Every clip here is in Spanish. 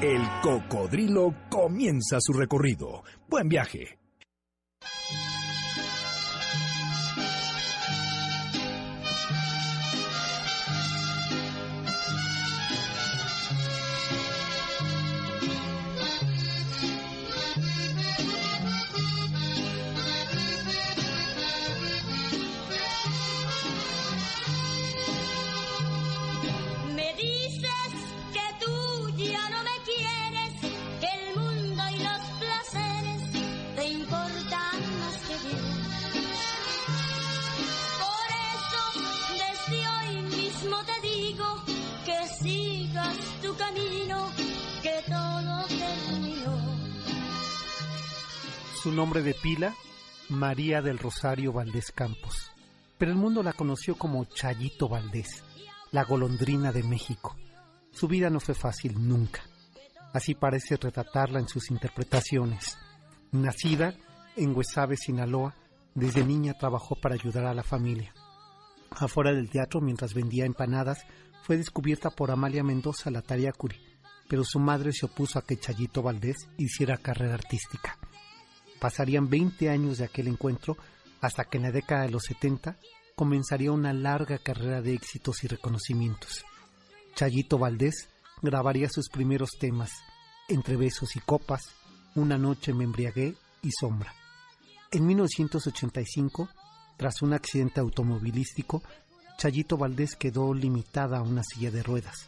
El Cocodrilo comienza su recorrido. Buen viaje. Su nombre de pila, María del Rosario Valdés Campos. Pero el mundo la conoció como Chayito Valdés, la golondrina de México. Su vida no fue fácil nunca. Así parece retratarla en sus interpretaciones. Nacida en Huesabe, Sinaloa, desde niña trabajó para ayudar a la familia. Afuera del teatro, mientras vendía empanadas, fue descubierta por Amalia Mendoza, la Tariacuri, pero su madre se opuso a que Chayito Valdés hiciera carrera artística. Pasarían 20 años de aquel encuentro hasta que en la década de los 70 comenzaría una larga carrera de éxitos y reconocimientos. Chayito Valdés grabaría sus primeros temas, Entre besos y copas, Una noche me embriagué y Sombra. En 1985, tras un accidente automovilístico, Chayito Valdés quedó limitada a una silla de ruedas.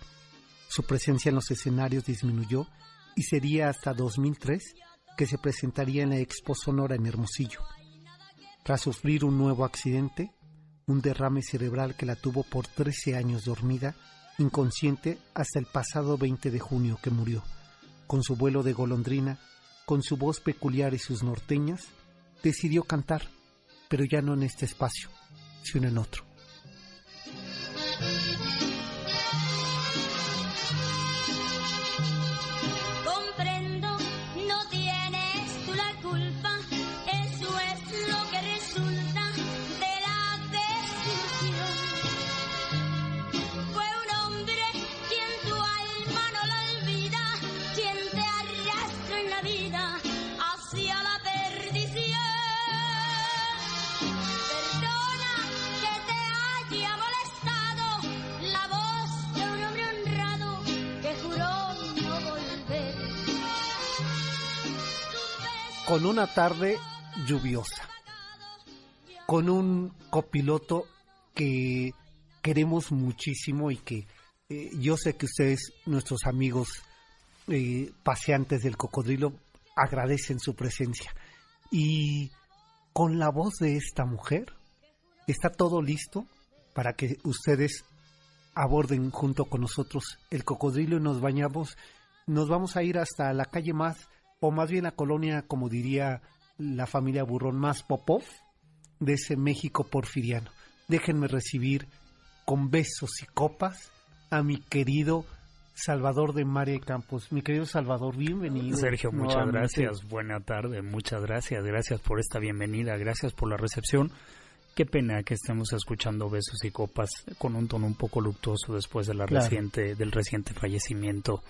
Su presencia en los escenarios disminuyó y sería hasta 2003 que se presentaría en la Expo Sonora en Hermosillo. Tras sufrir un nuevo accidente, un derrame cerebral que la tuvo por 13 años dormida, inconsciente hasta el pasado 20 de junio que murió, con su vuelo de golondrina, con su voz peculiar y sus norteñas, decidió cantar, pero ya no en este espacio, sino en otro. Con una tarde lluviosa, con un copiloto que queremos muchísimo y que eh, yo sé que ustedes, nuestros amigos eh, paseantes del cocodrilo, agradecen su presencia. Y con la voz de esta mujer, está todo listo para que ustedes aborden junto con nosotros el cocodrilo y nos bañamos. Nos vamos a ir hasta la calle más, o más bien la colonia, como diría la familia Burrón, más Popov de ese México porfiriano. Déjenme recibir con besos y copas a mi querido Salvador de María Campos. Mi querido Salvador, bienvenido. Sergio, muchas gracias. Buena tarde, muchas gracias. Gracias por esta bienvenida, gracias por la recepción. Qué pena que estemos escuchando besos y copas con un tono un poco luctuoso después de la Claro. reciente, del reciente fallecimiento,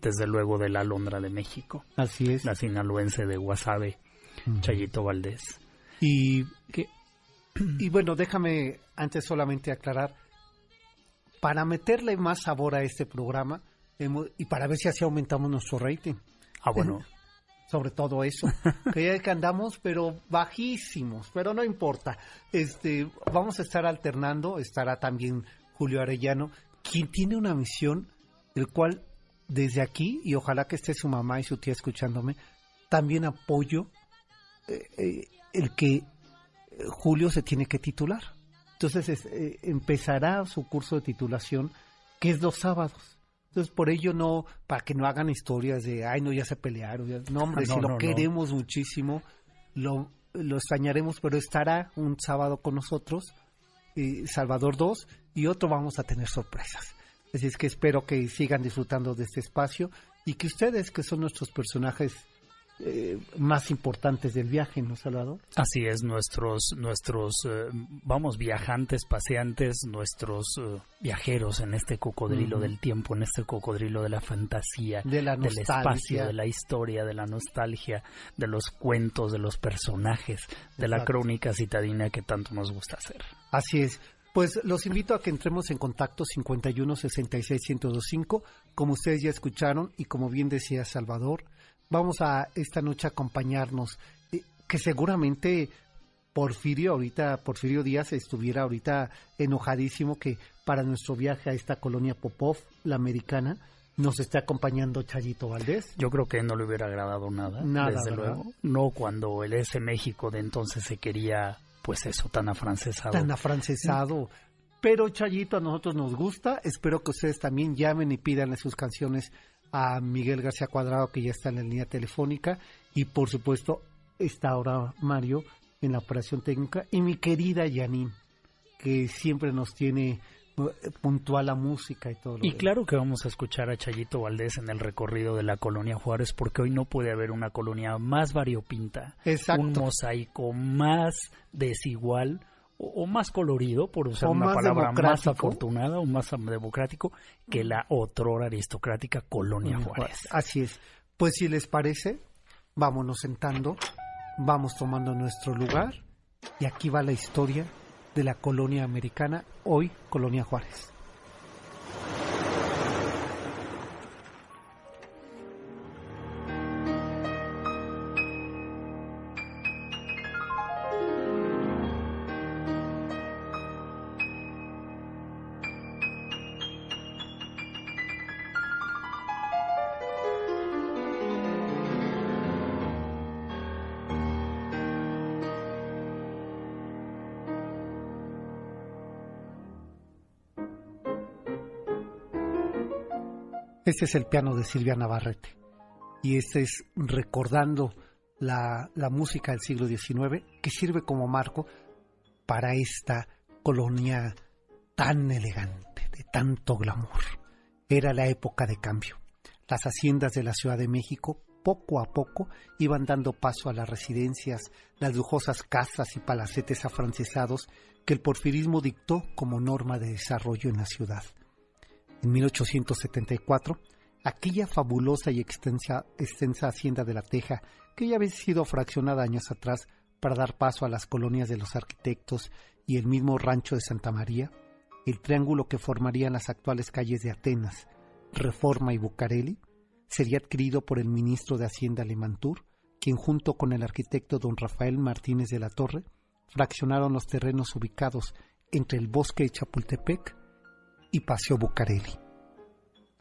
desde luego de la Alondra de México, Así es. la sinaloense de Guasave. Chayito Valdés. Y, Que y bueno, déjame antes solamente aclarar, para meterle más sabor a este programa hemos- y para ver si así aumentamos nuestro rating, Ah, bueno, sobre todo eso, que ya que andamos pero bajísimos, pero no importa. Este, vamos a estar alternando, estará también Julio Arellano, quien tiene una misión, el cual desde aquí, y ojalá que esté su mamá y su tía escuchándome, también apoyo eh, eh, el que eh, Julio se tiene que titular. Entonces es- eh, empezará su curso de titulación, que es los sábados. Entonces, por ello no, para que no hagan historias de, ay, no, ya se pelearon. No, hombre, No, si no, lo queremos muchísimo, lo, lo extrañaremos, pero estará un sábado con nosotros, eh, Salvador 2, y otro vamos a tener sorpresas. Así es que espero que sigan disfrutando de este espacio y que ustedes, que son nuestros personajes eh, más importantes del viaje, ¿no, Salvador? Así es, nuestros, nuestros, eh, vamos, viajantes, paseantes, nuestros eh, viajeros en este cocodrilo del tiempo, en este cocodrilo de la fantasía, De la del espacio, de la historia, de la nostalgia, de los cuentos, de los personajes, de la crónica citadina que tanto nos gusta hacer. Así es. Pues los invito a que entremos en contacto 51 66 1025, como ustedes ya escucharon y como bien decía Salvador, vamos a esta noche a acompañarnos, eh, que seguramente Porfirio ahorita, Porfirio Díaz estuviera ahorita enojadísimo que para nuestro viaje a esta colonia Popov, la americana, nos esté acompañando Chayito Valdés. Yo creo que no le hubiera agradado nada, Nada, desde ¿verdad? luego. No cuando el ese México de entonces se quería, pues eso, tan afrancesado. tan afrancesado. Pero Chayito a nosotros nos gusta. Espero que ustedes también llamen y pidan sus canciones a Miguel García Cuadrado, que ya está en la línea telefónica. Y por supuesto, está ahora Mario en la operación técnica. Y mi querida Janine, que siempre nos tiene eh, puntual la música y todo lo Y claro que vamos a escuchar a Chayito Valdés en el recorrido de la colonia Juárez, porque hoy no puede haber una colonia más variopinta, Exacto. un mosaico más desigual o, o más colorido, por usar O una palabra más afortunada o más democrático que la otrora aristocrática colonia Juárez. Así es. Pues si les parece, vámonos sentando, vamos tomando nuestro lugar y aquí va la historia de la colonia americana, hoy Colonia Juárez. Este es el piano de Silvia Navarrete y este es recordando la, la música del siglo XIX que sirve como marco para esta colonia tan elegante, de tanto glamour. Era la época de cambio. Las haciendas de la Ciudad de México poco a poco iban dando paso a las residencias, las lujosas casas y palacetes afrancesados que el porfirismo dictó como norma de desarrollo en la ciudad. En 1874, aquella fabulosa y extensa, hacienda de la Teja, que ya había sido fraccionada años atrás para dar paso a las colonias de los arquitectos y el mismo rancho de Santa María, el triángulo que formarían las actuales calles de Atenas, Reforma y Bucareli, sería adquirido por el ministro de Hacienda Lemantur, quien junto con el arquitecto don Rafael Martínez de la Torre fraccionaron los terrenos ubicados entre el bosque de Chapultepec y Paseo Bucareli.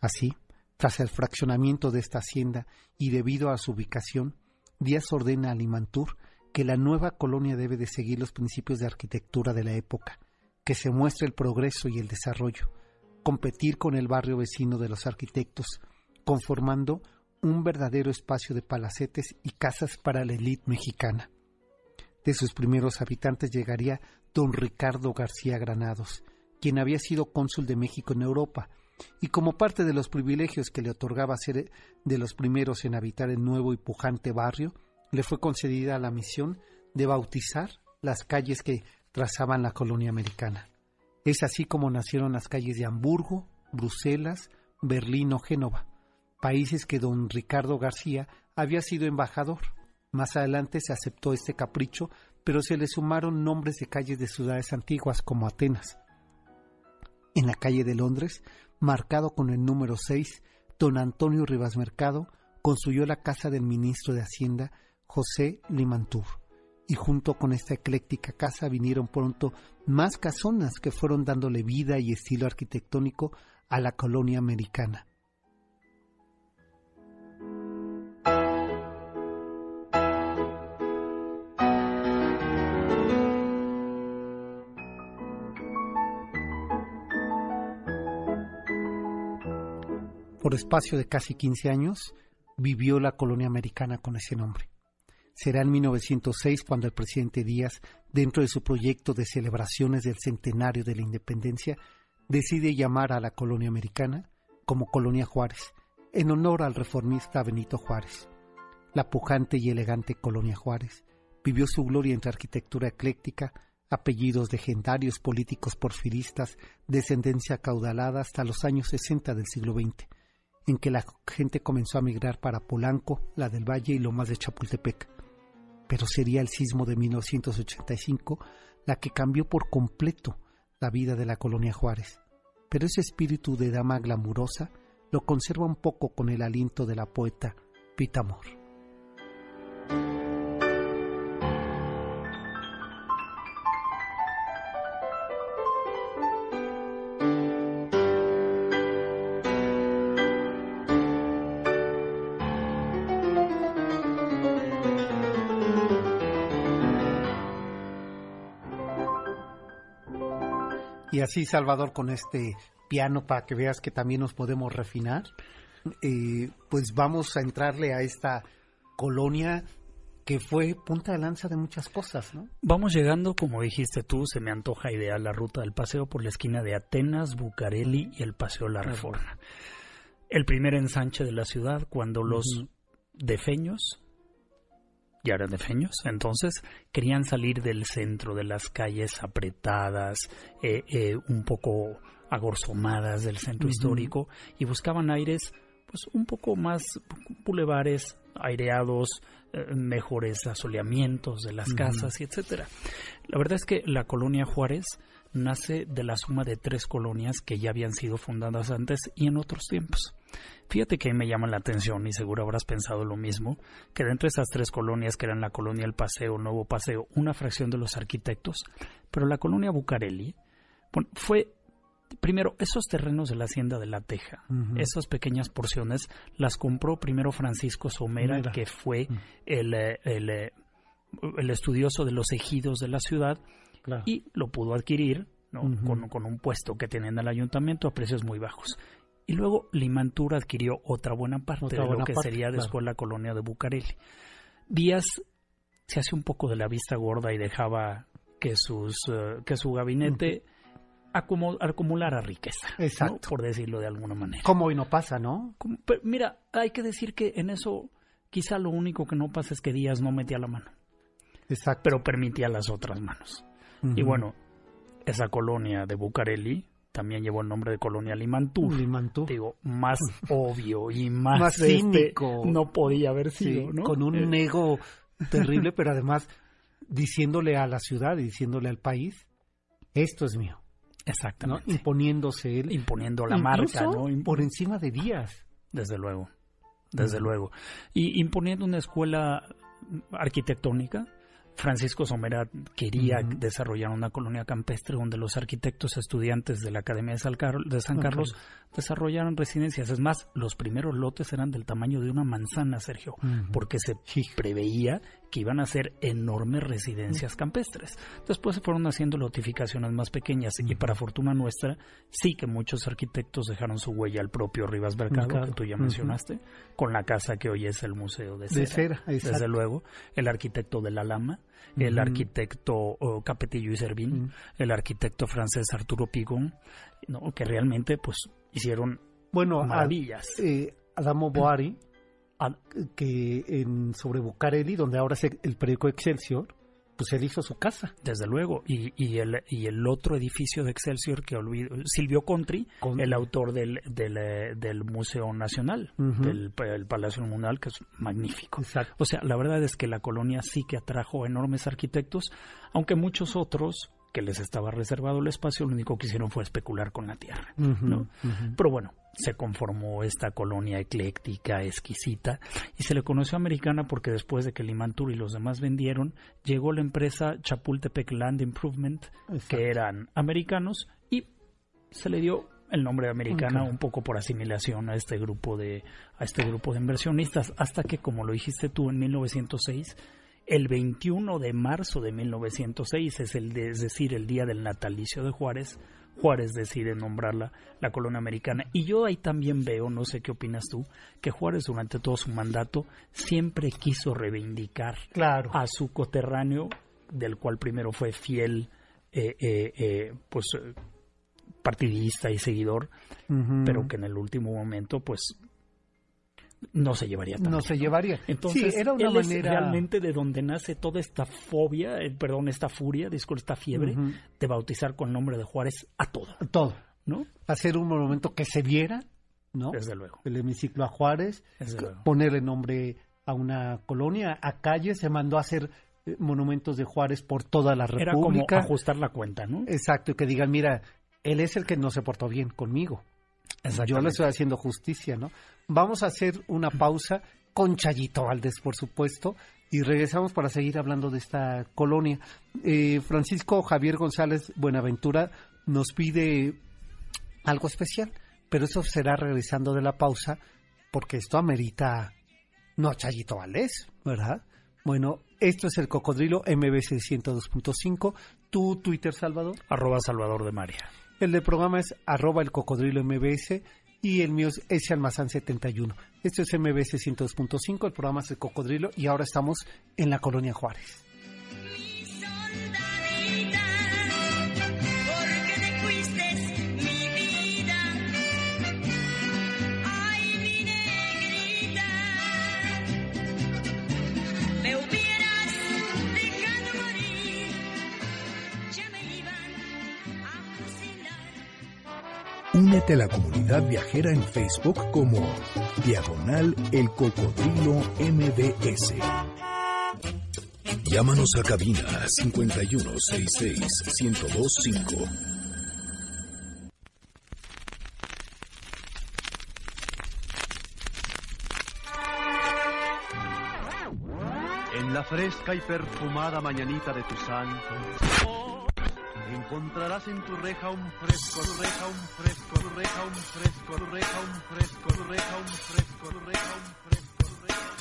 Así, tras el fraccionamiento de esta hacienda y debido a su ubicación, Díaz ordena a Limantur que la nueva colonia debe de seguir los principios de arquitectura de la época, que se muestre el progreso y el desarrollo, competir con el barrio vecino de los arquitectos, conformando un verdadero espacio de palacetes y casas para la élite mexicana. De sus primeros habitantes llegaría don Ricardo García Granados, quien había sido cónsul de México en Europa, y como parte de los privilegios que le otorgaba ser de los primeros en habitar el nuevo y pujante barrio, le fue concedida la misión de bautizar las calles que trazaban la colonia americana. Es así como nacieron las calles de Hamburgo, Bruselas, Berlín o Génova, países que don Ricardo García había sido embajador. Más adelante se aceptó este capricho, pero se le sumaron nombres de calles de ciudades antiguas como Atenas. En la calle de Londres, marcado con el número 6, don Antonio Rivas Mercado construyó la casa del ministro de Hacienda, José Limantur. Y junto con esta ecléctica casa vinieron pronto más casonas que fueron dándole vida y estilo arquitectónico a la colonia americana. Por espacio de casi 15 años vivió la colonia americana con ese nombre. Será en 1906 cuando el presidente Díaz, dentro de su proyecto de celebraciones del centenario de la independencia, decide llamar a la colonia americana como Colonia Juárez, en honor al reformista Benito Juárez. La pujante y elegante Colonia Juárez vivió su gloria entre arquitectura ecléctica, apellidos legendarios políticos porfiristas, descendencia caudalada hasta los años 60 del siglo XX, en que la gente comenzó a migrar para Polanco, la del Valle y lo más de Chapultepec. Pero sería el sismo de 1985 la que cambió por completo la vida de la colonia Juárez. Pero ese espíritu de dama glamurosa lo conserva un poco con el aliento de la poeta Pitamor. Y así, Salvador, con este piano para que veas que también nos podemos refinar, eh, pues vamos a entrarle a esta colonia que fue punta de lanza de muchas cosas, ¿no? Vamos llegando, como dijiste tú, se me antoja ideal la ruta del paseo por la esquina de Atenas, Bucareli y el Paseo La Reforma. El primer ensanche de la ciudad cuando los defeños defeños, entonces querían salir del centro de las calles apretadas, eh, eh, un poco agorzomadas del centro histórico y buscaban aires pues un poco más bulevares aireados, eh, mejores asoleamientos de las casas y etcétera. La verdad es que la colonia Juárez nace de la suma de tres colonias que ya habían sido fundadas antes y en otros tiempos. Fíjate que me llama la atención y seguro habrás pensado lo mismo, que dentro de esas tres colonias que eran la colonia El Paseo, Nuevo Paseo, una fracción de los arquitectos, pero la colonia Bucareli bueno, fue primero, esos terrenos de la hacienda de la Teja, esas pequeñas porciones, las compró primero Francisco Somera, que fue el, eh, eh, el, estudioso de los ejidos de la ciudad, y lo pudo adquirir con, con, un puesto que tenía en el ayuntamiento a precios muy bajos. Y luego Limantur adquirió otra buena parte de lo que sería después la colonia de Bucareli. Díaz se hace un poco de la vista gorda y dejaba que, sus, eh, que su gabinete acumulara riqueza, Exacto. por decirlo de alguna manera. Como hoy no pasa, ¿no? mira, hay que decir que en eso quizá lo único que no pasa es que Díaz no metía la mano. Exacto. Pero permitía las otras manos. Y bueno, esa colonia de Bucareli también llevó el nombre de Colonia Limantú. Digo, más obvio y más, este, cínico. no podía haber sido, ¿no? Con un eh, ego terrible, pero además diciéndole a la ciudad y diciéndole al país, esto es mío. Exactamente. Imponiéndose él. Imponiendo la marca, ¿no? Por encima de Díaz. Desde luego, desde luego. Y imponiendo una escuela arquitectónica Francisco Somera quería desarrollar una colonia campestre donde los arquitectos estudiantes de la Academia de San, Carlos, desarrollaran residencias. Es más, los primeros lotes eran del tamaño de una manzana, Sergio, porque se preveía que iban a ser enormes residencias campestres. Después se fueron haciendo notificaciones más pequeñas y para fortuna nuestra, sí que muchos arquitectos dejaron su huella al propio Rivas Mercado, que tú ya mencionaste, con la casa que hoy es el Museo de Cera. desde luego, el arquitecto de la Lama, el arquitecto oh, Capetillo y Servín, el arquitecto francés Arturo Pigón, ¿no? que realmente pues hicieron bueno, maravillas. Eh, Adamo Boari que en sobre Bucareli, donde ahora es el periódico Excelsior, pues él hizo su casa. Desde luego. Y, y, el, y el otro edificio de Excelsior que olvido, Silvio Contri, el autor del, del, eh, del Museo Nacional, del el Palacio Mundial, que es magnífico. O sea, la verdad es que la colonia sí que atrajo enormes arquitectos, aunque muchos otros que les estaba reservado el espacio, lo único que hicieron fue especular con la tierra. ¿no? Pero bueno, se conformó esta colonia ecléctica, exquisita, y se le conoció americana porque después de que Limantur y los demás vendieron, llegó la empresa Chapultepec Land Improvement, que eran americanos, y se le dio el nombre de americana un poco por asimilación a este grupo de a este grupo de inversionistas hasta que como lo dijiste tú en 1906 el 21 de marzo de 1906 es el es decir el día del natalicio de Juárez Juárez decide nombrarla la colonia americana. Y yo ahí también veo, no sé qué opinas tú, que Juárez durante todo su mandato siempre quiso reivindicar Claro. a su coterráneo, del cual primero fue fiel, eh, eh, eh, pues eh, partidista y seguidor, pero que en el último momento, pues no se llevaría tan no bien, se llevaría. Entonces, sí, era una él es manera realmente de donde nace toda esta fobia, eh, perdón, esta furia, disculpe, esta fiebre de bautizar con el nombre de Juárez a todo, todo. ¿no? Hacer un monumento que se viera, ¿no? Desde luego, El hemiciclo a Juárez, desde luego. ponerle nombre a una colonia, a calles, se mandó a hacer eh, monumentos de Juárez por toda la Era como República. ajustar la cuenta, ¿no? Exacto, y que digan, mira, él es el que no se portó bien conmigo. Yo le estoy haciendo justicia, ¿no? Vamos a hacer una pausa con Chayito Valdés, por supuesto, y regresamos para seguir hablando de esta colonia. Eh, Francisco Javier González Buenaventura nos pide algo especial, pero eso será regresando de la pausa, porque esto amerita, no Chayito Valdés, ¿verdad? Bueno, esto es el Cocodrilo MBC 102.5. Tu Twitter, Salvador. Arroba Salvador de María. El del programa es arroba el cocodrilo MBS y el mío es ese almazán 71. Esto es MBS 102.5, el programa es el cocodrilo y ahora estamos en la colonia Juárez. Únete a la comunidad viajera en Facebook como Diagonal El Cocodrilo MBS. Llámanos a cabina 5166-1025. En la fresca y perfumada mañanita de tu santo, encontrarás en tu reja un fresco, reja un fresco, reja un fresco, reja un fresco, reja un fresco, reja un fresco, reja un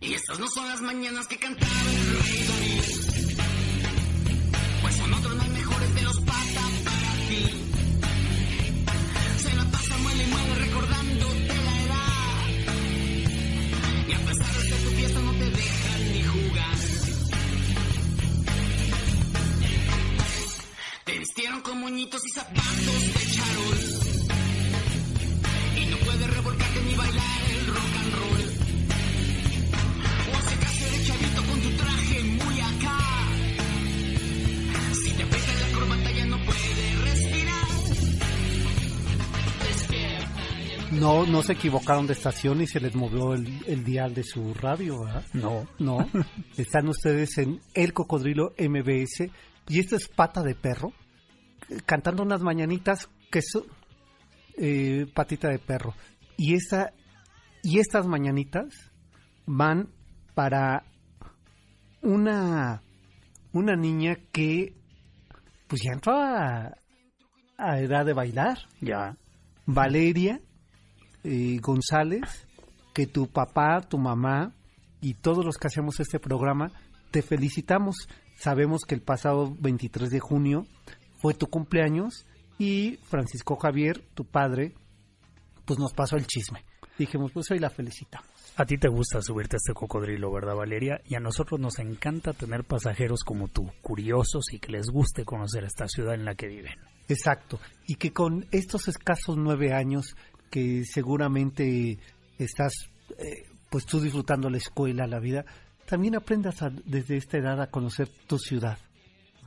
Y estas no son las mañanas que cantaba el rey David. Se equivocaron de estación y se les movió el, el dial de su radio, ¿verdad? No, No, están ustedes en El Cocodrilo MBS y esta es Pata de Perro, cantando unas mañanitas que son eh, patita de perro. Y esta y estas mañanitas van para una una niña que pues ya entró a, a edad de bailar. ya. Valeria eh, González, que tu papá, tu mamá y todos los que hacemos este programa te felicitamos. Sabemos que el pasado 23 de junio fue tu cumpleaños y Francisco Javier, tu padre, pues nos pasó el chisme. Dijimos, pues hoy la felicitamos. A ti te gusta subirte a este cocodrilo, ¿verdad, Valeria? Y a nosotros nos encanta tener pasajeros como tú, curiosos y que les guste conocer esta ciudad en la que viven. Exacto. Y que con estos escasos nueve años que seguramente estás, eh, pues tú disfrutando la escuela, la vida, también aprendas a- desde esta edad a conocer tu ciudad,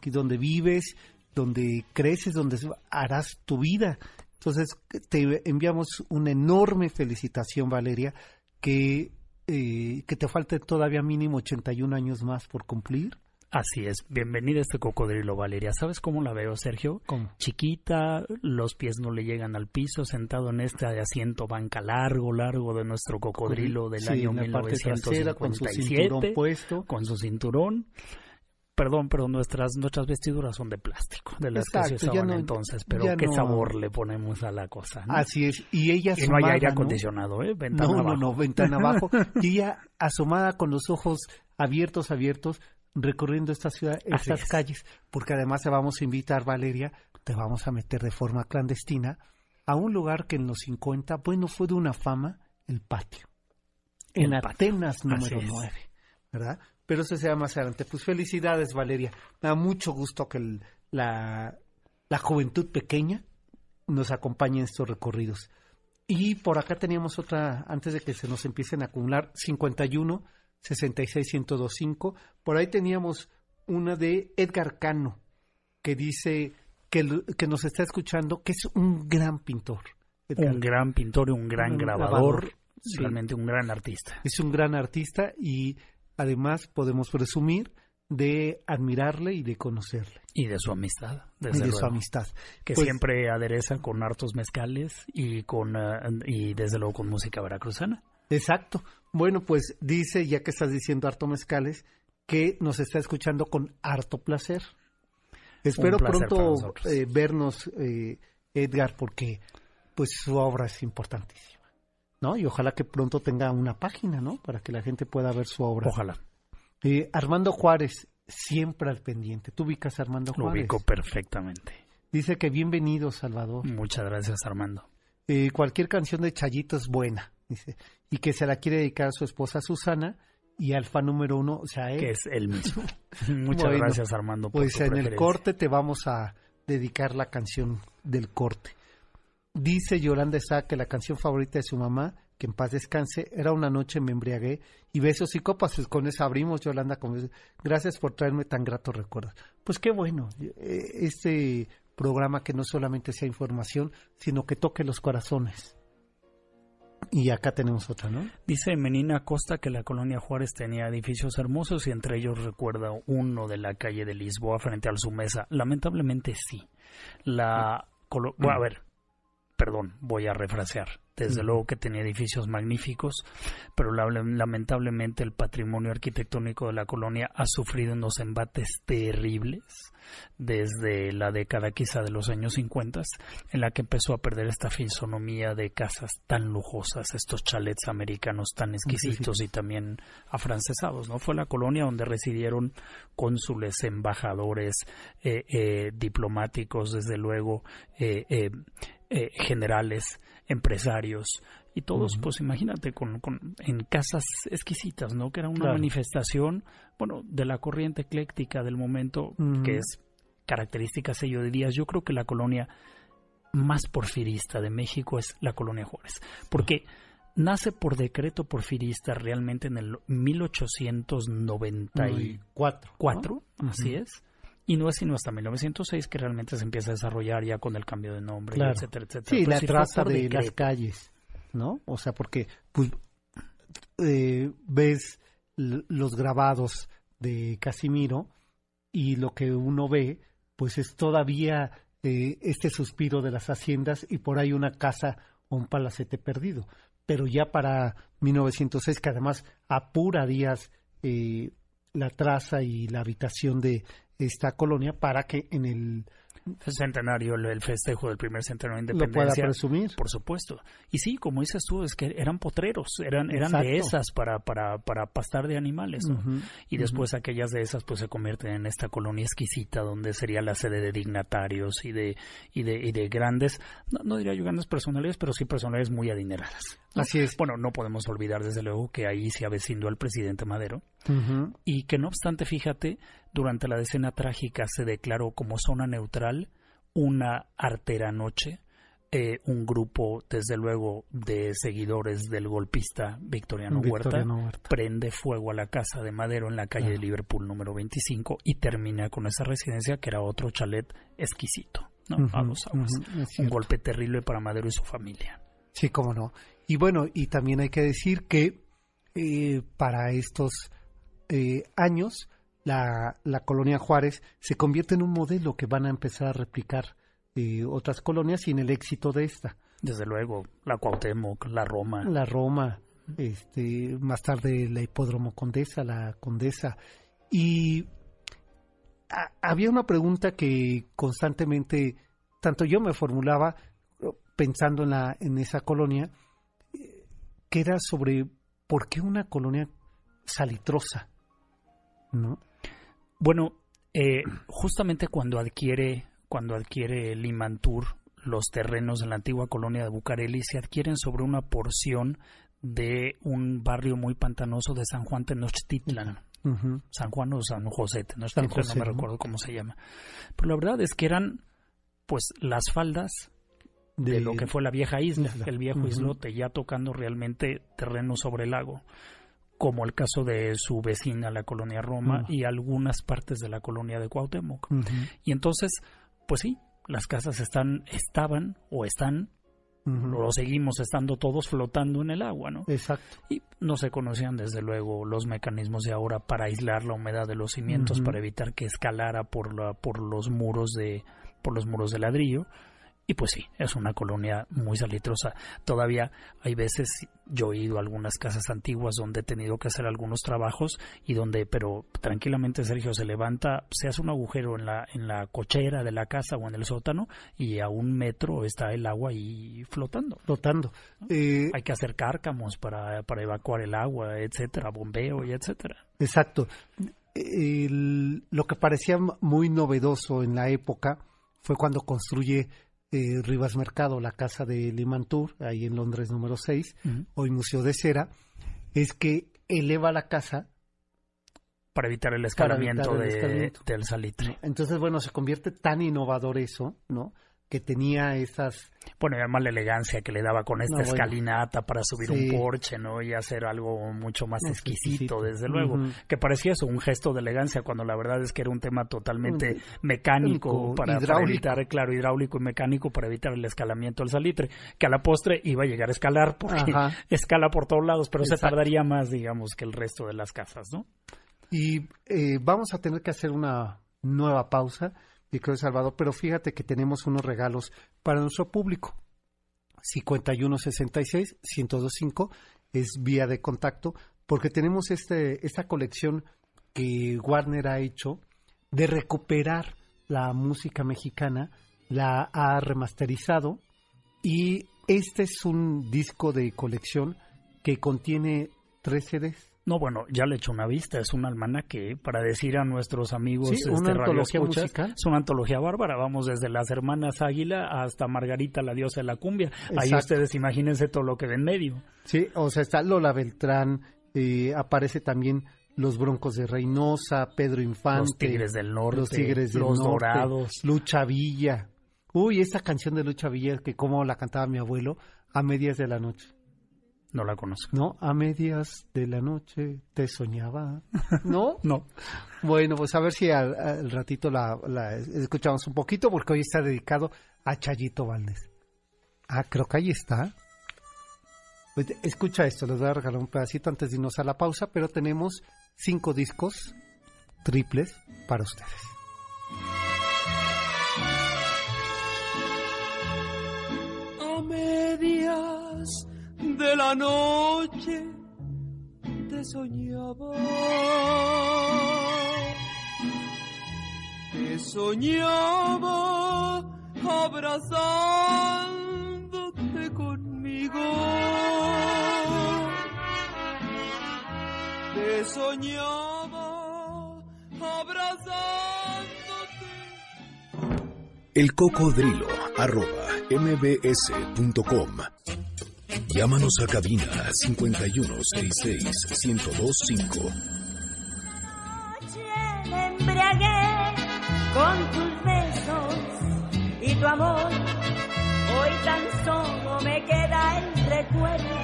donde vives, donde creces, donde harás tu vida. Entonces, te enviamos una enorme felicitación, Valeria, que, eh, que te falte todavía mínimo 81 años más por cumplir. Así es, bienvenida a este cocodrilo, Valeria. ¿Sabes cómo la veo, Sergio? ¿Cómo? Chiquita, los pies no le llegan al piso, sentado en este asiento banca largo, largo de nuestro cocodrilo del Sí, año en la parte trasera, con su cinturón 1957, puesto. con su cinturón, perdón, pero nuestras nuestras vestiduras son de plástico, de las que se usaban no- entonces, pero qué no- sabor le ponemos a la cosa. ¿no? Así es. Y ella y no hay asomada, aire acondicionado, ¿eh? Ventana no, abajo. no, no, ventana abajo. y ella asomada con los ojos abiertos, abiertos, recorriendo esta ciudad, Así estas es. calles, porque además te vamos a invitar, Valeria, te vamos a meter de forma clandestina a un lugar que en los 50, bueno, fue de una fama, el patio. En patio. Atenas número Así es. 9, ¿verdad? Pero eso sea más adelante. Pues felicidades, Valeria. Me da mucho gusto que el- la, la juventud pequeña nos acompañe en estos recorridos. Y por acá teníamos otra, antes de que se nos empiecen a acumular, 51 66 1025. Por ahí teníamos una de Edgar Cano, que dice que, que nos está escuchando, que es un gran pintor. Edgar Un gran pintor y un gran Un grabador, grabador, sí. realmente un gran artista. Es un gran artista y además podemos presumir de admirarle y de conocerle Y de su amistad, y de luego. su amistad. que Pues, siempre adereza con hartos mezcales y con eh, y desde luego con música veracruzana. Exacto. Bueno, pues dice, ya que estás diciendo harto mezcales, que nos está escuchando con harto placer. Espero placer pronto eh, vernos, eh, Edgar, porque pues su obra es importantísima. ¿No? Y ojalá que pronto tenga una página, ¿no? Para que la gente pueda ver su obra. Ojalá Eh, Armando Juárez, siempre al pendiente. ¿Tú ubicas a Armando lo Juárez? ubico perfectamente. Dice que bienvenido, Salvador. Muchas gracias, Armando. Eh, cualquier canción de Chayito es buena, dice. Y que se la quiere dedicar a su esposa Susana y al fan número uno, o sea, él. Que es el mismo. Muchas Bueno, gracias, Armando. Por Pues tu en el corte te vamos a dedicar la canción del corte. Dice Yolanda Sá que la canción favorita de su mamá, que en paz descanse, era una noche me embriagué y besos y copas. Pues con eso abrimos, Yolanda. con- Gracias por traerme tan gratos recuerdos. Pues qué bueno, eh, este programa que no solamente sea información, sino que toque los corazones. Y acá tenemos otra, ¿no? Dice Menina Costa que la colonia Juárez tenía edificios hermosos y entre ellos recuerda uno de la calle de Lisboa frente al Sumesa. Lamentablemente sí. La colo- a ver, perdón, voy a refrasear. Desde luego que tenía edificios magníficos, pero la- lamentablemente el patrimonio arquitectónico de la colonia ha sufrido unos embates terribles desde la década quizá de los años 50, en la que empezó a perder esta fisonomía de casas tan lujosas, estos chalets americanos tan exquisitos y también afrancesados, ¿no? Fue la colonia donde residieron cónsules, embajadores, eh, eh, diplomáticos, desde luego, eh, generales, empresarios y todos, pues imagínate, con, con- en casas exquisitas, ¿no? Que era una Claro. manifestación, bueno, de la corriente ecléctica del momento, que es característica sello de Díaz. Yo creo que la colonia más porfirista de México es la colonia Juárez, porque nace por decreto porfirista realmente en el 1894, Cuatro. ¿no? así es. Y no es sino hasta 1906 que realmente se empieza a desarrollar ya con el cambio de nombre, Claro. etcétera, etcétera. Sí, Pero la traza por de las calles, ¿no? O sea, porque pues, eh, ves los grabados de Casimiro y lo que uno ve, pues es todavía eh, este suspiro de las haciendas y por ahí una casa o un palacete perdido. Pero ya para 1906, que además apura Díaz eh, la traza y la habitación de esta colonia para que en el El centenario, el, festejo del primer centenario de lo pueda independencia. presumir. Por supuesto. Y sí, como dices tú, es que eran potreros, eran, eran Exacto. dehesas para, para, para pastar de animales, Y después aquellas dehesas pues se convierten en esta colonia exquisita donde sería la sede de dignatarios y de, y de, y de grandes, no, no diría yo grandes personalidades, pero sí personalidades muy adineradas. ¿no? Así es. Bueno, no podemos olvidar desde luego que ahí se avecindó al presidente Madero y que no obstante, fíjate, durante la decena trágica se declaró como zona neutral una artera noche, eh, un grupo, desde luego, de seguidores del golpista Victoriano, Victoriano Huerta, Huerta. prende fuego a la casa de Madero en la calle de Liverpool número 25 y termina con esa residencia que era otro chalet exquisito, ¿no? aguas. ujú, es Un golpe terrible para Madero y su familia. Sí, cómo no. Y bueno, y también hay que decir que eh, para estos eh, años la, la colonia Juárez se convierte en un modelo que van a empezar a replicar eh, otras colonias y en el éxito de esta. Desde luego, la Cuauhtémoc, la Roma, La Roma, este, más tarde la Hipódromo Condesa, la Condesa. Y a- había una pregunta que constantemente, tanto yo me formulaba eh, pensando en, la, en esa colonia, que era sobre por qué una colonia salitrosa, ¿no? Bueno, eh, justamente cuando adquiere, cuando adquiere Limantur los terrenos de la antigua colonia de Bucareli, se adquieren sobre una porción de un barrio muy pantanoso de San Juan Tenochtitlan. San Juan o San José, Tenochtitlan, San José, no me ¿no? recuerdo cómo se llama. Pero la verdad es que eran pues las faldas de, lo que fue la vieja isla, isla. el viejo islote, ya tocando realmente terreno sobre el lago, como el caso de su vecina, la colonia Roma, Ujú. y algunas partes de la colonia de Cuauhtémoc. Y entonces, pues sí, las casas están, estaban o están, lo seguimos estando todos flotando en el agua, ¿no? Exacto. Y no se conocían desde luego los mecanismos de ahora para aislar la humedad de los cimientos, para evitar que escalara por la, por los muros de, por los muros de ladrillo. Y pues sí, es una colonia muy salitrosa. Todavía hay veces, yo he ido a algunas casas antiguas donde he tenido que hacer algunos trabajos y donde, pero tranquilamente Sergio se levanta, se hace un agujero en la, en la cochera de la casa o en el sótano y a un metro está el agua ahí flotando. Flotando. Eh, Hay que hacer cárcamos para, para evacuar el agua, etcétera, bombeo y etcétera. Exacto. El- lo que parecía muy novedoso en la época fue cuando construye eh, Rivas Mercado, la casa de Limantur, ahí en Londres número 6, Ujú. hoy Museo de Cera, es que eleva la casa, Para evitar el Para escalamiento, evitar el de- escalamiento. del salitre. entonces bueno, se convierte tan innovador eso, ¿no? Que tenía esas... Bueno, y además la elegancia que le daba con esta No, bueno. escalinata para subir Sí. un porche, ¿no? Y hacer algo mucho más exquisito, exquisito. desde luego. Que parecía eso, un gesto de elegancia, cuando la verdad es que era un tema totalmente mecánico, para, evitar, claro, hidráulico y mecánico para evitar el escalamiento del salitre, que a la postre iba a llegar a escalar porque Ajá. escala por todos lados, pero se tardaría más, digamos, que el resto de las casas, ¿no? Y eh, vamos a tener que hacer una nueva pausa, mi querido Salvador, pero fíjate que tenemos unos regalos para nuestro público. 5166-1025 es vía de contacto, porque tenemos este, esta colección que Warner ha hecho de recuperar la música mexicana, la ha remasterizado y este es un disco de colección que contiene tres CDs. No, bueno, ya le he hecho una vista, es un almanaque para decir a nuestros amigos Sí, este, una antología musical. Es una antología bárbara, vamos desde las hermanas Águila hasta Margarita, la diosa de la cumbia. Ahí ustedes imagínense todo lo que ve en medio. Sí, o sea, está Lola Beltrán, eh, aparece también Los Broncos de Reynosa, Pedro Infante, Los Tigres del Norte, Los Tigres del Los Norte, Dorados. Lucha Villa. Uy, esta canción de Lucha Villa que como la cantaba mi abuelo a medias de la noche. No la conozco. ¿No? A medias de la noche te soñaba. ¿No? No. Bueno, pues a ver si al, al ratito la, la escuchamos un poquito porque hoy está dedicado a Chayito Valdés. Ah, creo que ahí está. Pues, escucha esto, les voy a regalar un pedacito antes de irnos a la pausa, pero tenemos cinco discos triples para ustedes. De la noche te soñaba. Te soñaba abrazándote conmigo. Te soñaba abrazándote. El cocodrilo arroba mbs.com. Llámanos a cabina 5166-1025. noche me embriagué con tus besos y tu amor. Hoy tan solo me queda el recuerdo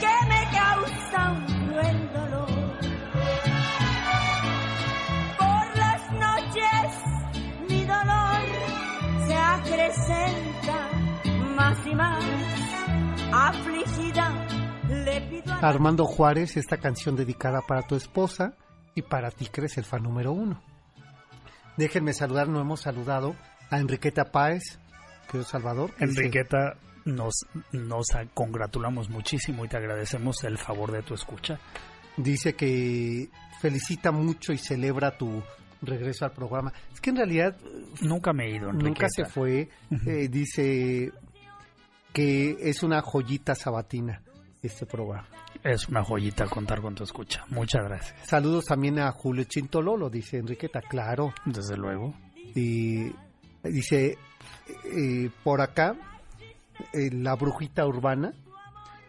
que me causa un cruel dolor. Por las noches mi dolor se acrecenta más y más. Afligida le pido a la Armando Juárez, esta canción dedicada para tu esposa y para ti que eres el fan número uno. Déjenme saludar, no hemos saludado a Enriqueta Páez, querido Salvador. que dice- Enriqueta, nos, nos congratulamos muchísimo y te agradecemos el favor de tu escucha. dice que felicita mucho y celebra tu, regreso al programa. Es que en realidad Nunca me he ido, nunca se Enriqueta. fue. Eh, dice que es una joyita sabatina este programa. Es una joyita contar con tu escucha. Muchas gracias. Saludos también a Julio Chintololo, dice Enriqueta, claro. Desde luego. Y dice eh, por acá eh, la brujita urbana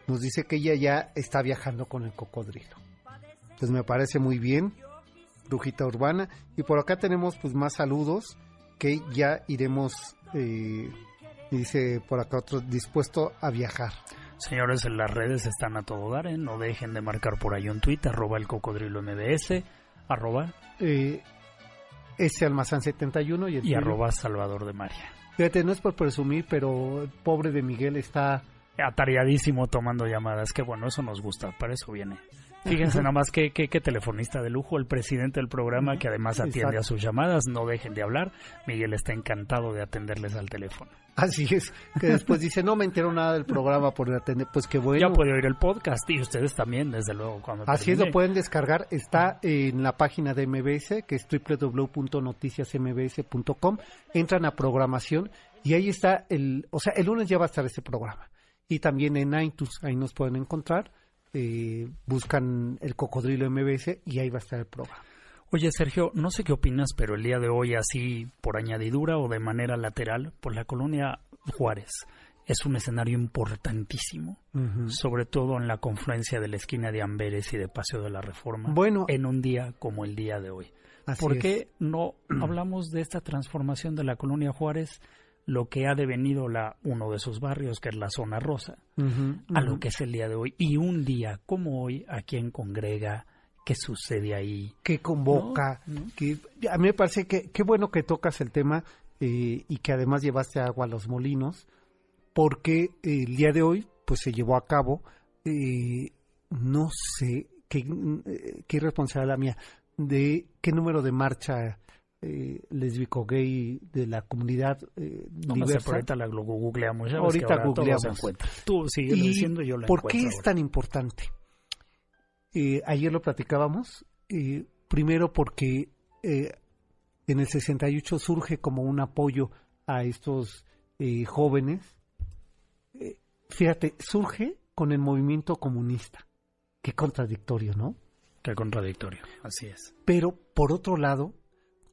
nos dice que ella ya está viajando con el cocodrilo. Pues me parece muy bien, brujita urbana. Y por acá tenemos pues más saludos que ya iremos, eh, dice por acá otro, dispuesto a viajar. Señores, en las redes están a todo dar, ¿eh? No dejen de marcar por ahí un tweet, arroba el cocodrilo MBS, arroba Eh, ese Almazán 71 y el y arroba Salvador de María. Fíjate, no es por presumir, pero el pobre de Miguel está Atareadísimo tomando llamadas. Que bueno, eso nos gusta, para eso viene. Fíjense nada más que, que, que telefonista de lujo, el presidente del programa, que además atiende Exacto. a sus llamadas. No dejen de hablar. Miguel está encantado de atenderles al teléfono. Así es, que después dice, no me entero nada del programa por atender. Pues que bueno. Ya puede oír el podcast y ustedes también, desde luego, cuando Así es, lo pueden descargar. Está en la página de MBS, que es www.noticiasmbs.com. Entran a programación y ahí está el, o sea, el lunes ya va a estar este programa. Y también en iTunes, ahí nos pueden encontrar. Eh, buscan el cocodrilo MBS y ahí va a estar el programa. Oye, Sergio, no sé qué opinas, pero el día de hoy, así por añadidura o de manera lateral, pues la colonia Juárez es un escenario importantísimo, sobre todo en la confluencia de la esquina de Amberes y de Paseo de la Reforma, Bueno. en un día como el día de hoy. ¿Por es. qué no hablamos de esta transformación de la colonia Juárez, lo que ha devenido la, uno de sus barrios, que es la zona rosa, a lo que es el día de hoy? Y un día como hoy, ¿a quién congrega? ¿Qué sucede ahí? que convoca, que a mí me parece que qué bueno que tocas el tema eh, y que además llevaste agua a los molinos, porque eh, el día de hoy pues se llevó a cabo, eh, no sé qué, eh, qué irresponsabilidad mía, de qué número de marcha eh, lésbico gay de la comunidad eh, No me sé, diversa. ahorita la googleamos. Ya Ahorita que ahora googleamos. se encuentra. Tú sigue ¿Y diciendo, yo la ¿Por qué es ahora. tan importante? Eh, ayer lo platicábamos. eh, primero porque eh, en el 68 surge como un apoyo a estos eh, jóvenes. Eh, fíjate, surge con el movimiento comunista. Qué contradictorio, ¿no? Qué contradictorio. Así es. Pero por otro lado,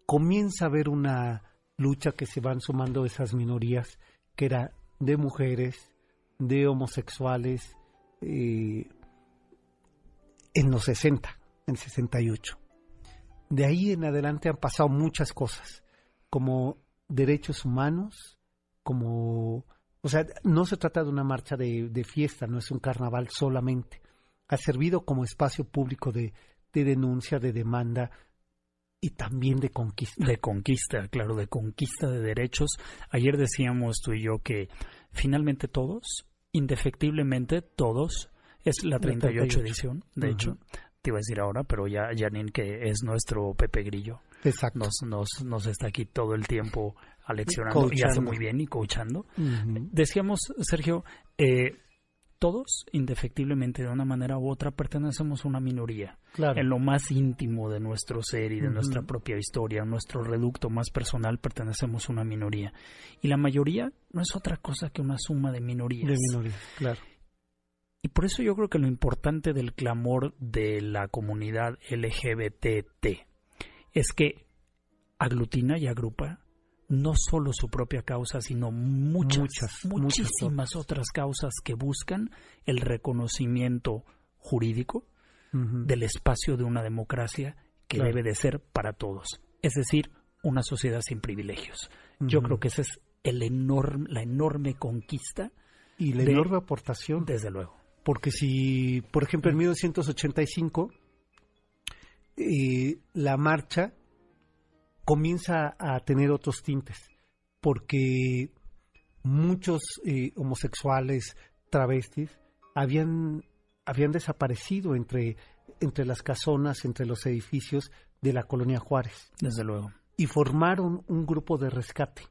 comienza a haber una lucha que se van sumando esas minorías, que era de mujeres, de homosexuales, eh, en los 60, en 68. De ahí en adelante han pasado muchas cosas, como derechos humanos, como... O sea, no se trata de una marcha de, de fiesta, no es un carnaval solamente. Ha servido como espacio público de, de denuncia, de demanda y también de conquista. De conquista, claro, de conquista de derechos. Ayer decíamos tú y yo que finalmente todos, indefectiblemente todos, es la 38, 38. edición, de hecho. Te iba a decir ahora, pero ya Janine, que es nuestro Pepe Grillo, Exacto. nos, nos, nos está aquí todo el tiempo aleccionando y hace muy bien y coachando. Decíamos, Sergio, eh, todos, indefectiblemente, de una manera u otra, pertenecemos a una minoría. Claro. En lo más íntimo de nuestro ser y de nuestra propia historia, en nuestro reducto más personal, pertenecemos a una minoría. Y la mayoría no es otra cosa que una suma de minorías. De minorías, claro. Y por eso yo creo que lo importante del clamor de la comunidad LGBTT es que aglutina y agrupa no solo su propia causa, sino muchas, Muchas, muchas muchísimas otras causas que buscan el reconocimiento jurídico del espacio de una democracia que Claro. debe de ser para todos, es decir, una sociedad sin privilegios. Yo creo que esa es el enorme, la enorme conquista, Y la de- enorme aportación. desde luego. Porque si, por ejemplo, en 1985, eh, la marcha comienza a tener otros tintes, porque muchos eh, homosexuales, travestis, habían, habían desaparecido entre, entre las casonas, entre los edificios de la colonia Juárez Desde luego. y formaron un grupo de rescate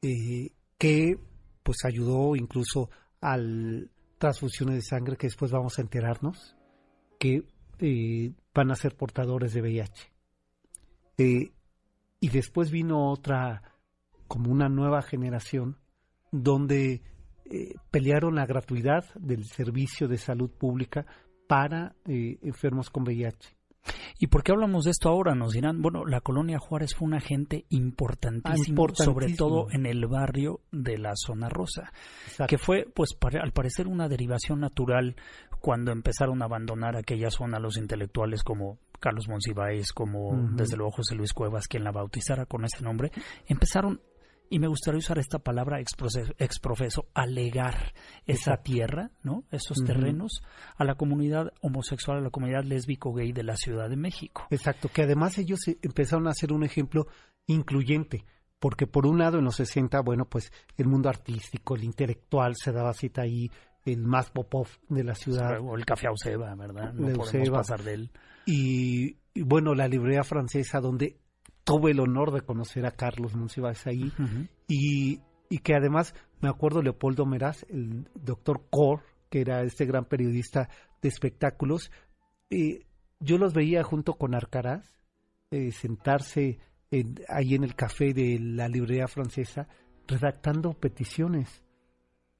eh, que pues ayudó incluso al transfusiones de sangre que después vamos a enterarnos que eh, van a ser portadores de VIH. Eh, y después vino otra, como una nueva generación, donde eh, pelearon la gratuidad del servicio de salud pública para eh, enfermos con VIH. ¿Y por qué hablamos de esto ahora? Nos dirán, bueno, la colonia Juárez fue un agente importantísimo, Ah, sobre todo en el barrio de la zona rosa, Exacto. que fue, pues, al parecer una derivación natural cuando empezaron a abandonar aquella zona los intelectuales como Carlos Monsiváis, como Ujú. desde luego José Luis Cuevas, quien la bautizara con ese nombre, empezaron y me gustaría usar esta palabra exprofe- exprofeso, alegar esa tierra, ¿no? Esos terrenos a la comunidad homosexual, a la comunidad lésbico-gay de la Ciudad de México. Exacto, que además ellos eh, empezaron a ser un ejemplo incluyente, porque por un lado en los 60, bueno, pues el mundo artístico, el intelectual se daba cita ahí, el más popov de la ciudad, Luego el café Auseba, ¿verdad? No De podemos Auseba. pasar de él. Y, y, bueno, la librería francesa donde tuve el honor de conocer a Carlos Monsiváis ahí, y, y que además me acuerdo Leopoldo Meraz, el doctor Cor, que era este gran periodista de espectáculos, eh, yo los veía junto con Arcaraz eh, sentarse en- ahí en el café de la librería francesa redactando peticiones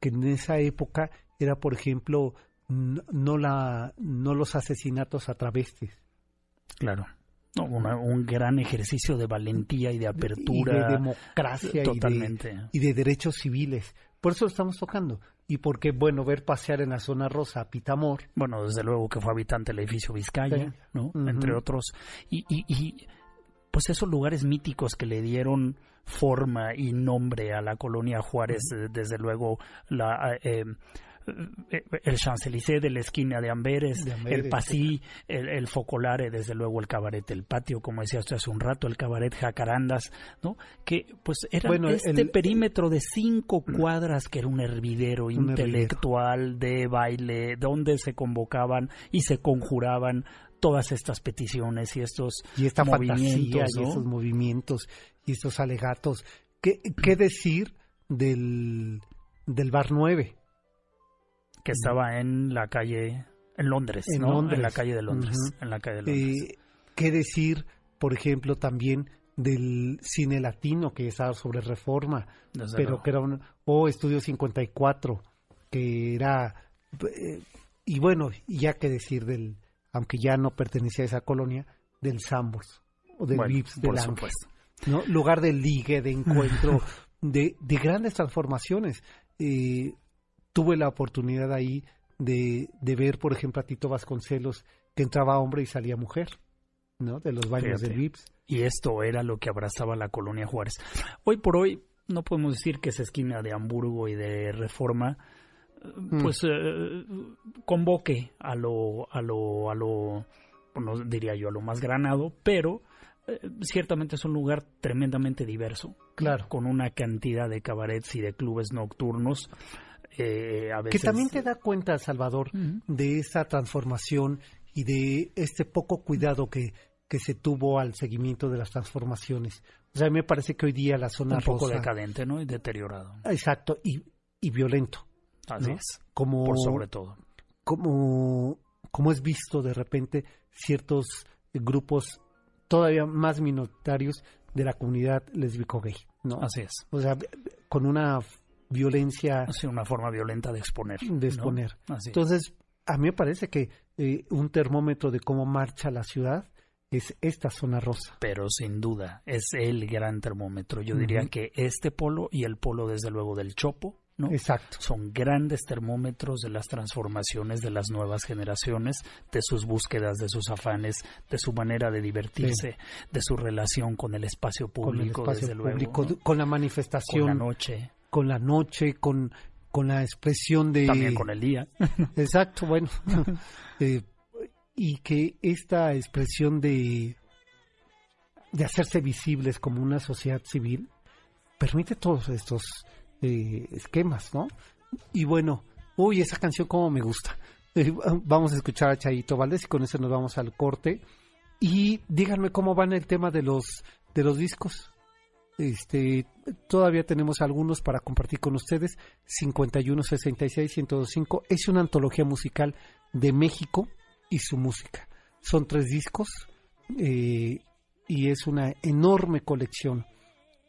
que en esa época era por ejemplo no la no los asesinatos a travestis Claro. No, una- un gran ejercicio de valentía y de y apertura. de democracia y de- Totalmente. y de derechos civiles. Por eso lo estamos tocando. Y porque, bueno, ver pasear en la zona rosa a Pitamor, Bueno, desde luego que fue habitante del edificio Vizcaya, Sí. ¿no? Entre otros. Y, y, y, pues esos lugares míticos que le dieron forma y nombre a la colonia Juárez, eh, desde luego la... eh, el Champs-Élysées de la esquina de Amberes, De Amberes, el Pasí, el, el Focolare, desde luego el Cabaret El Patio, como decía usted hace un rato, el Cabaret Jacarandas, ¿no? Que pues era Bueno, este el- perímetro de cinco cuadras que era un hervidero Un hervidero. intelectual de baile, donde se convocaban y se conjuraban todas estas peticiones y estos y esta fantasía movimientos, y estos movimientos y estos alegatos. ¿Qué, qué decir del, del Bar 9? Que estaba en la calle en Londres, En ¿no? Londres. En la calle de Londres, Ujú. en la calle de Londres. Eh, ¿Qué decir, por ejemplo, también del cine latino que estaba sobre reforma? desde pero luego. que era un, o Estudio 54, que era, eh, y bueno, y ya que decir del, aunque ya no pertenecía a esa colonia, del Sambors, o del Bueno, Vips, del Ángel. ¿no? Lugar de ligue, de encuentro, de, de grandes transformaciones. Eh, tuve la oportunidad ahí de, de ver, por ejemplo, a Tito Vasconcelos, que entraba hombre y salía mujer, ¿no? De los baños del Vips. Y esto era lo que abrazaba la colonia Juárez. Hoy por hoy no podemos decir que esa esquina de Hamburgo y de Reforma eh, Mm. pues eh, convoque a lo a lo a lo no diría yo a lo más granado, pero eh, ciertamente es un lugar tremendamente diverso, Claro. con una cantidad de cabarets y de clubes nocturnos eh, a Que veces también te da cuenta, Salvador, Ujú. de esa transformación y de este poco cuidado que, que se tuvo al seguimiento de las transformaciones. O sea, a mí me parece que hoy día la zona un poco rosa... decadente, ¿no? Y deteriorado. Exacto, y, y violento, Así ¿no? es. como, Por sobre todo. como, como es visto de repente ciertos grupos todavía más minoritarios de la comunidad lésbico-gay, ¿no? Así es. O sea, con una violencia sido una forma violenta de exponer. de exponer. Entonces, a mí me parece que eh, un termómetro de cómo marcha la ciudad es esta zona rosa. pero sin duda es el gran termómetro. Yo diría que este polo y el polo desde luego del Chopo, ¿no? Exacto. Son grandes termómetros de las transformaciones de las nuevas generaciones, de sus búsquedas, de sus afanes, de su manera de divertirse, de su relación con el espacio Con el público, espacio desde luego, público, ¿no? con la con manifestación, la noche, con la noche, con, con la expresión de... también con el día. Exacto, bueno. Eh, y que esta expresión de, de hacerse visibles como una sociedad civil permite todos estos eh, esquemas, ¿no? Y bueno, uy, esa canción como me gusta. Eh, vamos a escuchar a Chayito Valdés y con eso nos vamos al corte. Y díganme cómo van el tema de los de los discos. Este, todavía tenemos algunos para compartir con ustedes. 51 66 1025 es una antología musical de México y su música. Son tres discos eh, y es una enorme colección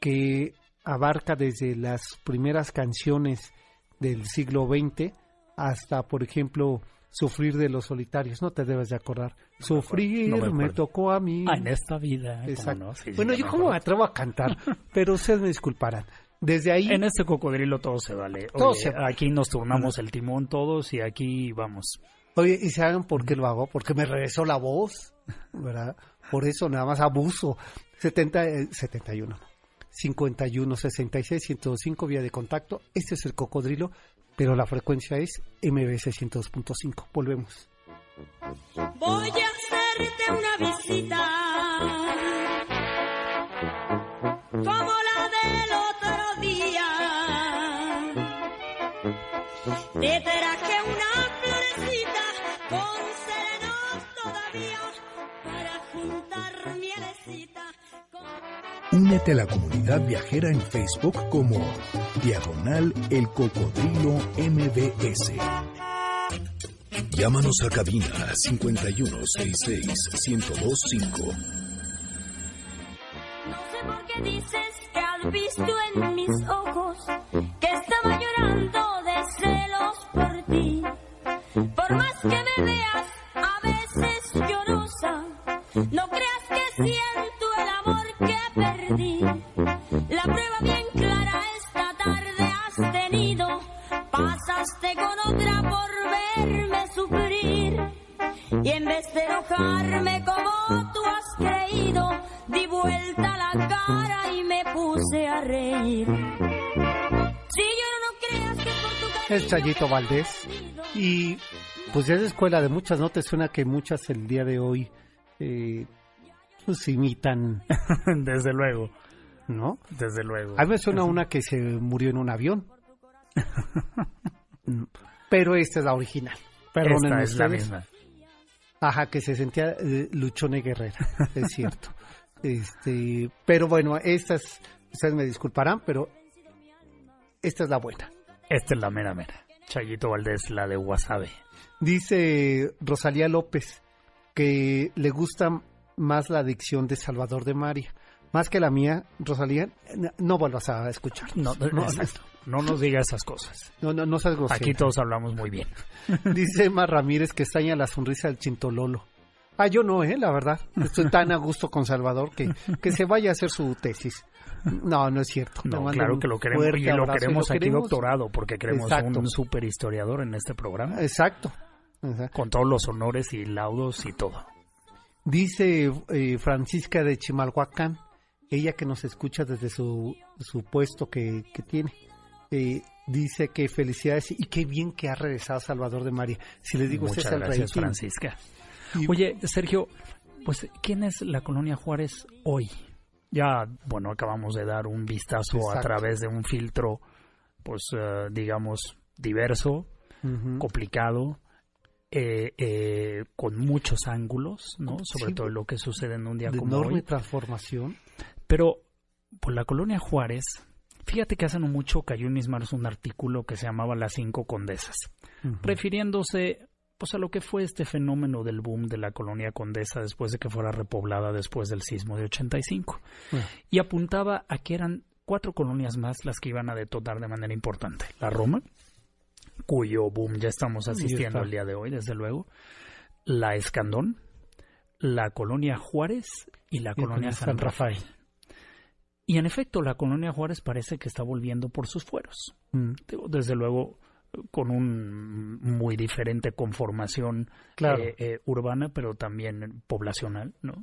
que abarca desde las primeras canciones del siglo XX hasta, por ejemplo, Sufrir de los solitarios, no te debes de acordar. Sufrir no me me, tocó a mí. Ah, en esta vida. ¿cómo Exacto. no? Sí, sí, bueno, ya yo me cómo me atrevo a cantar, pero ustedes me disculparán. Desde ahí, En este cocodrilo todo se vale. Todo Oye, se vale. Aquí nos turnamos el timón todos y aquí vamos. oye, y se hagan por qué lo hago, porque me regresó la voz, ¿verdad? Por eso nada más abuso. 70, eh, 71, 51, 66, 105 vía de contacto. Este es el cocodrilo, pero la frecuencia es MBC 102.5. Volvemos. Voy a hacerte una visita como la del otro día. Te traje una florecita con serenos todavía para juntar mielecita. Con... Únete a la comunidad viajera en Facebook como Diagonal El Cocodrilo MBS. Llámanos a cabina 5166-1025. No sé por qué dices que has visto en mis ojos que estaba Chayito Valdés. Y pues ya es escuela de muchas notas, suena que muchas el día de hoy eh, pues imitan, desde luego, ¿no? desde luego. A mí me suena una que se murió en un avión. Mm, Pero esta es la original. Perdónenme Esta es la misma. Ajá, que se sentía eh, luchona y guerrera, es cierto. este, pero bueno, estas, ustedes me disculparán, pero esta es la buena. Esta es la mera mera. Chayito Valdés, la de Wasabe. Dice Rosalía López que le gusta más la dicción de Salvador de María. Más que la mía, Rosalía, no, vuelvas a escuchar. No, no, exacto. No nos diga esas cosas. no, no, no seas grosera. Aquí todos hablamos muy bien. Dice Emma Ramírez que extraña la sonrisa del chintololo. Ah, yo no, ¿eh? La verdad. Estoy tan a gusto con Salvador que, que se vaya a hacer su tesis. No, no es cierto. No, claro que lo queremos y lo queremos aquí queremos- doctorado porque queremos Exacto. un super historiador en este programa Exacto. Exacto. con todos los honores y laudos y todo. Dice eh, Francisca de Chimalhuacán, ella que nos escucha desde su, su puesto que, que tiene, eh, dice que felicidades y qué bien que ha regresado Salvador de María. Si le digo, usted Muchas es el gracias. Francisca. Y- Oye, Sergio, pues ¿quién es la colonia Juárez hoy? Ya, bueno, acabamos de dar un vistazo a través de un filtro, pues, eh, digamos, diverso, complicado, eh, eh, con muchos ángulos, ¿no? Sobre Sí, todo lo que sucede en un día de como enorme hoy. transformación. Pero por la colonia Juárez, fíjate que hace no mucho cayó en mis manos un artículo que se llamaba Las Cinco Condesas, Ujú. refiriéndose pues a lo que fue este fenómeno del boom de la colonia Condesa después de que fuera repoblada después del sismo de 85. Bueno. Y apuntaba a que eran cuatro colonias más las que iban a detonar de manera importante. La Roma, cuyo boom ya estamos asistiendo el día de hoy, desde luego. La Escandón, la colonia Juárez y la Y colonia San San Rafael. Y en efecto, la colonia Juárez parece que está volviendo por sus fueros. Mm, Desde luego, con un muy diferente conformación Claro. eh, eh, urbana, pero también poblacional, ¿no?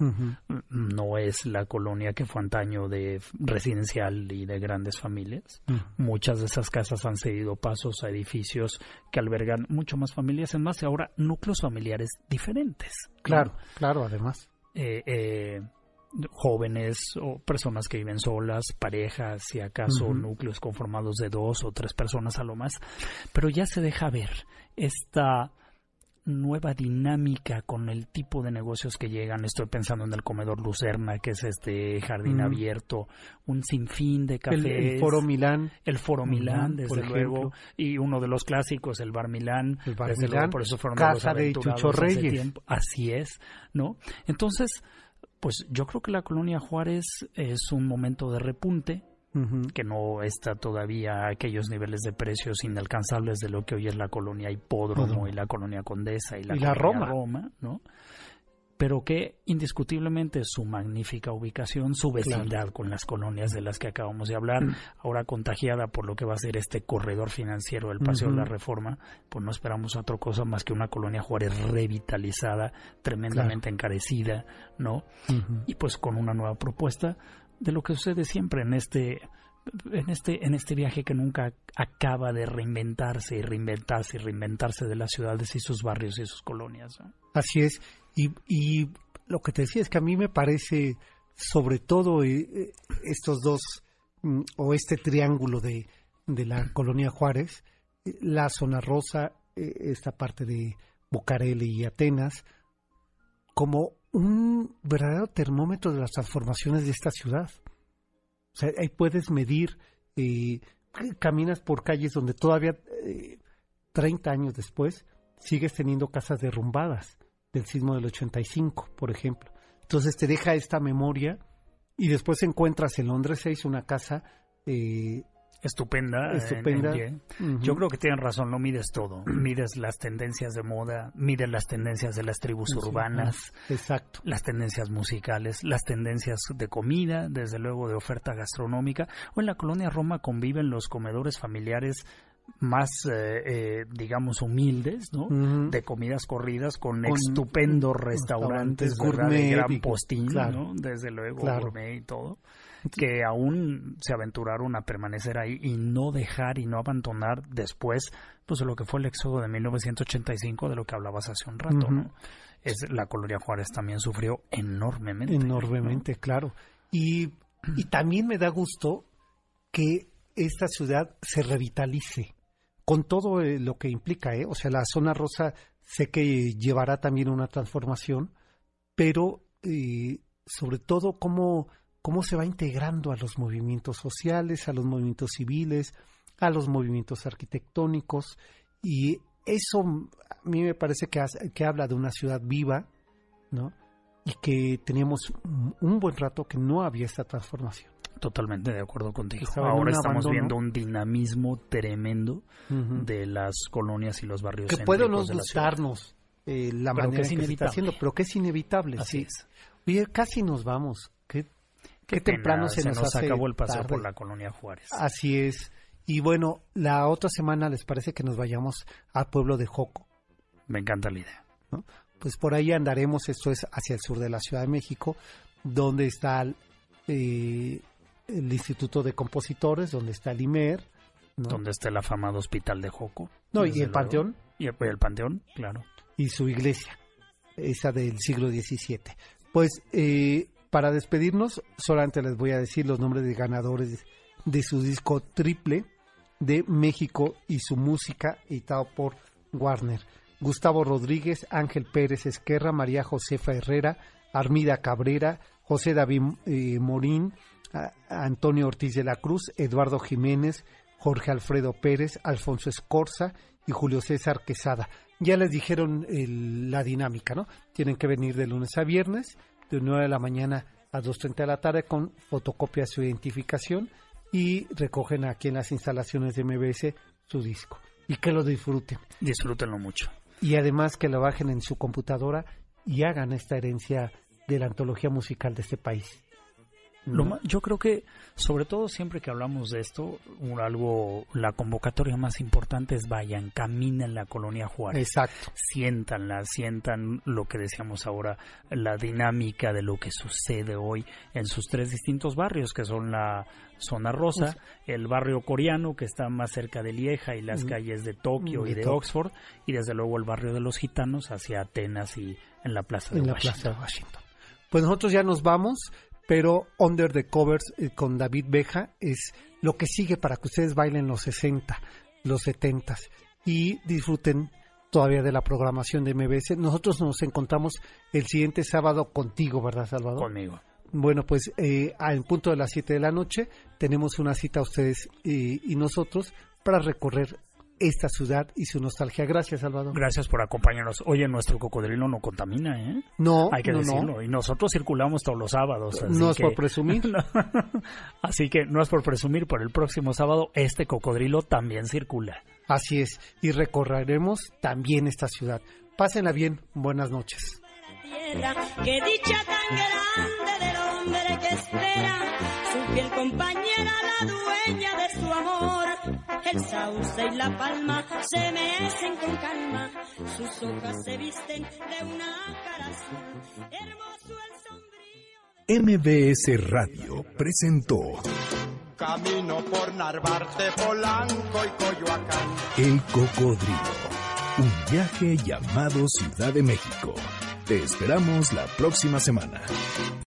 No es la colonia que fue antaño de residencial y de grandes familias. Muchas de esas casas han cedido pasos a edificios que albergan mucho más familias, en más y ahora núcleos familiares diferentes. ¿no? Claro, claro, además. eh, eh, jóvenes o personas que viven solas, parejas, si acaso núcleos conformados de dos o tres personas a lo más, pero ya se deja ver esta nueva dinámica con el tipo de negocios que llegan. Estoy pensando en el comedor Lucerna, que es este jardín Mm. abierto, un sinfín de cafés. El, el Foro Milán. El Foro Milán, desde luego, y uno de los clásicos, el Bar Milán, El Bar desde Milán, luego, por eso fueron casa de los de aventurados Chucho Reyes. Así es, ¿no? Entonces, Pues yo creo que la colonia Juárez es un momento de repunte, que no está todavía a aquellos niveles de precios inalcanzables de lo que hoy es la colonia Hipódromo y la colonia Condesa y la, Y la colonia Roma. ¿no? Pero que indiscutiblemente su magnífica ubicación, su vecindad con las colonias de las que acabamos de hablar, Mm. ahora contagiada por lo que va a ser este corredor financiero del Paseo de la. Reforma, pues no esperamos otra cosa más que una colonia Juárez revitalizada, tremendamente encarecida, ¿no? Y pues con una nueva propuesta de lo que sucede siempre en este en este en este viaje que nunca acaba de reinventarse y reinventarse y reinventarse de las ciudades y sus barrios y sus colonias ¿no? Así es. Y, y lo que te decía es que a mí me parece, sobre todo, eh, eh, estos dos, mm, o este triángulo de, de la colonia Juárez, eh, la zona rosa, esta parte de Bucareli y Atenas, como un verdadero termómetro de las transformaciones de esta ciudad. O sea, ahí puedes medir, caminas por calles donde todavía, eh, 30 años después, sigues teniendo casas derrumbadas del sismo del 85, por ejemplo. Entonces te deja esta memoria y después encuentras en Londres 6 una casa eh, estupenda, en- estupenda. en yo creo que tienen razón no mides todo mides las tendencias de moda mides las tendencias de las tribus Sí, urbanas Exacto. las tendencias musicales, las tendencias de comida, desde luego de oferta gastronómica, o en la colonia Roma conviven los comedores familiares más, eh, eh, digamos, humildes, ¿no? De comidas corridas con, Con estupendos restaurantes, ¿verdad? de gourmet gran postín, claro. ¿no? Desde luego, Claro. gourmet y todo que aún se aventuraron a permanecer ahí y no dejar y no abandonar después pues lo que fue el éxodo de 1985 de lo que hablabas hace un rato. ¿no? Es la colonia Juárez también sufrió enormemente. Enormemente, claro. Y, y también me da gusto que esta ciudad se revitalice con todo eh, lo que implica, ¿eh? O sea, la zona rosa sé que llevará también una transformación, pero eh, sobre todo cómo, cómo se va integrando a los movimientos sociales, a los movimientos civiles, a los movimientos arquitectónicos y eso a mí me parece que, que habla de una ciudad viva, ¿no? Y que teníamos un buen rato que no había esta transformación. Totalmente de acuerdo contigo. Estaba Ahora estamos abandono. viendo un dinamismo tremendo de las colonias y los barrios que puede no la gustarnos eh, la manera que se está haciendo, pero que es inevitable. Así sí. es. Oye, casi nos vamos. Qué, Qué, qué temprano se, nos, hace acabó el paseo tarde. por la colonia Juárez. Así es. Y bueno, la otra semana les parece que nos vayamos al pueblo de Joco. Me encanta la idea. Pues por ahí andaremos, esto es hacia el sur de la Ciudad de México, donde está eh, el Instituto de Compositores, donde está el IMER, ¿no? Donde está el afamado hospital de Joco. No, y el luego. Panteón Y el, el Panteón, claro. y su iglesia, esa del siglo XVII. Pues eh, para despedirnos, solamente les voy a decir los nombres de ganadores de su disco triple de México y su música, editado por Warner. Gustavo Rodríguez, Ángel Pérez Esquerra, María Josefa Herrera, Armida Cabrera, José David eh, Morín, Antonio Ortiz de la Cruz, Eduardo Jiménez, Jorge Alfredo Pérez, Alfonso Escorza y Julio César Quesada. Ya les dijeron el- la dinámica, ¿no? Tienen que venir de lunes a viernes, de 9 de la mañana a 2.30 de la tarde con fotocopia de su identificación y recogen aquí en las instalaciones de MBS su disco. Y que lo disfruten. Disfrútenlo mucho. Y además que lo bajen en su computadora y hagan esta herencia de la antología musical de este país. Lo ma- yo creo que, sobre todo siempre que hablamos de esto, un- algo, la convocatoria más importante es vayan, caminen la colonia Juárez. Exacto. Siéntanla, sientan lo que decíamos ahora, la dinámica de lo que sucede hoy en sus tres distintos barrios, que son la zona rosa, el barrio coreano, que está más cerca de Lieja y las Mm. calles de Tokio De y de. Oxford, y desde luego el barrio de los gitanos hacia Atenas y en la plaza de en la. Plaza de Washington. Pues nosotros ya nos vamos, pero Under the Covers eh, con David Beja es lo que sigue para que ustedes bailen los 60, los 70 y disfruten todavía de la programación de MBS. Nosotros nos encontramos el siguiente sábado contigo, ¿verdad, Salvador? Conmigo. Bueno, pues eh, en punto de las 7 de la noche tenemos una cita ustedes eh, y nosotros para recorrer esta ciudad y su nostalgia. Gracias, Salvador. Gracias por acompañarnos. Oye, nuestro cocodrilo no contamina, ¿eh? No, Hay que no, decirlo. no. Y nosotros circulamos todos los sábados. así No es que- por presumir. Así que no es por presumir, pero el próximo sábado este cocodrilo también circula. Así es. Y recorreremos también esta ciudad. Pásenla bien. Buenas noches. tierra, qué dicha tan grande del hombre que espera su fiel compañera, la dueña de su amor. El sauce y la palma se mecen con calma, sus hojas se visten de una cara azul. Hermoso el sombrío. MBS Radio presentó Camino por Narvarte, Polanco y Coyoacán. El Cocodrilo. Un viaje llamado Ciudad de México. Te esperamos la próxima semana.